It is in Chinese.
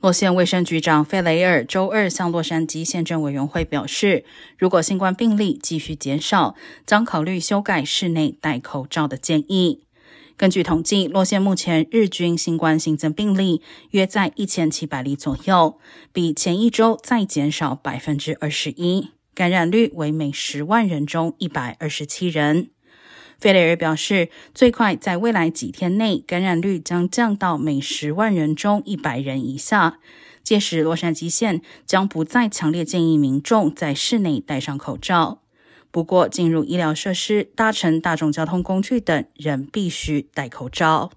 洛县卫生局长费雷尔周二向洛杉矶县政委员会表示，如果新冠病例继续减少，将考虑修改室内戴口罩的建议。根据统计，洛县目前日均新冠新增病例约在一千七百例左右，比前一周再减少百分之二十一，感染率为每十万人中一百二十七人。费雷尔表示，最快在未来几天内，感染率将降到每十万人中一百人以下。届时，洛杉矶县将不再强烈建议民众在室内戴上口罩。不过，进入医疗设施、搭乘大众交通工具等，仍必须戴口罩。